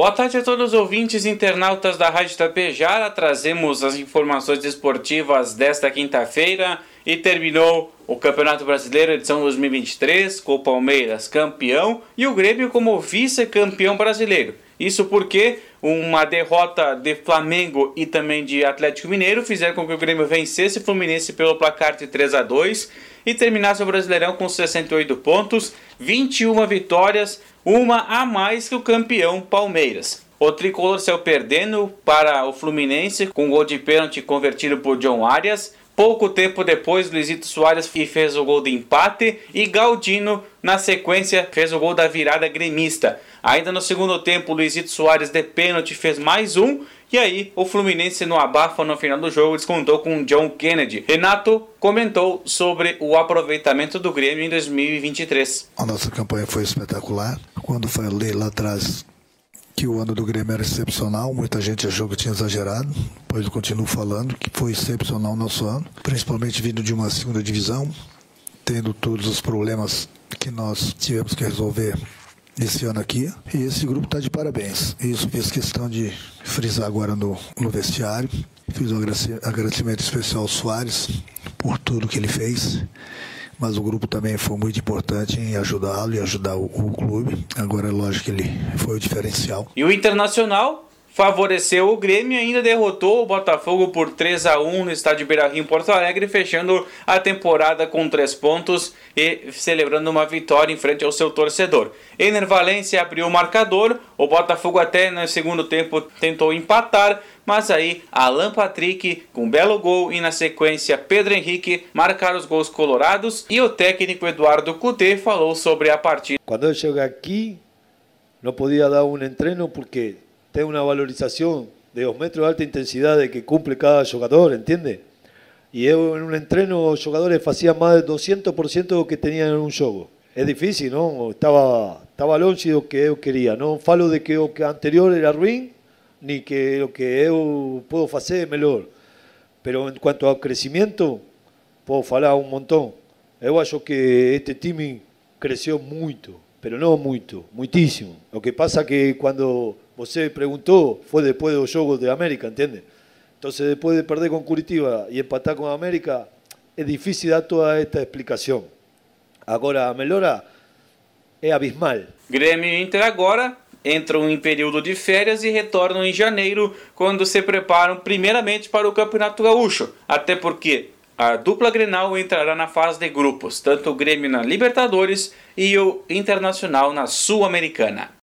Boa tarde a todos os ouvintes internautas da Rádio Tapejara. Trazemos as informações esportivas desta quinta-feira e terminou o Campeonato Brasileiro edição 2023 com o Palmeiras campeão e o Grêmio como vice-campeão brasileiro. Isso porque uma derrota de Flamengo e também de Atlético Mineiro fizeram com que o Grêmio vencesse o Fluminense pelo placar de 3 a 2 e terminasse o Brasileirão com 68 pontos, 21 vitórias, uma a mais que o campeão Palmeiras. O tricolor saiu perdendo para o Fluminense com um gol de pênalti convertido por John Arias Pouco tempo depois, Luizito Soares fez o gol de empate e Galdino, na sequência, fez o gol da virada gremista. Ainda no segundo tempo, Luizito Soares de pênalti fez mais um e aí o Fluminense no abafa no final do jogo descontou com John Kennedy. Renato comentou sobre o aproveitamento do Grêmio em 2023. A nossa campanha foi espetacular. Quando falei lá atrás que o ano do Grêmio era excepcional, muita gente achou que tinha exagerado, pois eu continuo falando que foi excepcional o nosso ano, principalmente vindo de uma segunda divisão, tendo todos os problemas que nós tivemos que resolver esse ano aqui. E esse grupo está de parabéns. Isso fiz questão de frisar agora no, no vestiário. Fiz um agradecimento especial ao Soares por tudo que ele fez mas o grupo também foi muito importante em ajudá-lo e ajudar o, o, clube. Agora é lógico que ele foi o diferencial. E o Internacional favoreceu o Grêmio e ainda derrotou o Botafogo por 3 a 1 no estádio Beira-Rio em Porto Alegre, fechando a temporada com 3 pontos e celebrando uma vitória em frente ao seu torcedor. Ener abriu o marcador, o Botafogo até no segundo tempo tentou empatar, mas aí Alan Patrick com um belo gol e na sequência Pedro Henrique marcaram os gols colorados e o técnico Eduardo Cudê falou sobre a partida. Quando eu cheguei aqui, não podia dar um treino porque tem una valorización de dos metros de alta intensidad de que cumple cada jugador, ¿entiende? Y en un entreno los jugadores hacían más del 200% de lo que tenían en un juego. Es difícil, ¿no? Estaba, estaba longe lo que yo quería. No falo de que lo que anterior era ruin, ni que lo que yo puedo hacer es mejor. Pero en cuanto al crecimiento, puedo falar un montón. Yo acho que este time creció mucho, pero no mucho, muchísimo. Lo que pasa que cuando Você preguntou, foi depois do jogo de América, entende? Então, depois de perder com Curitiba e empatar com a América, é difícil dar toda esta explicação. Agora, a melhora é abismal. Grêmio e Inter agora entram em período de férias e retornam em janeiro, quando se preparam primeiramente para o Campeonato Gaúcho. Até porque a dupla Grenal entrará na fase de grupos, tanto o Grêmio na Libertadores e o Internacional na Sul-Americana.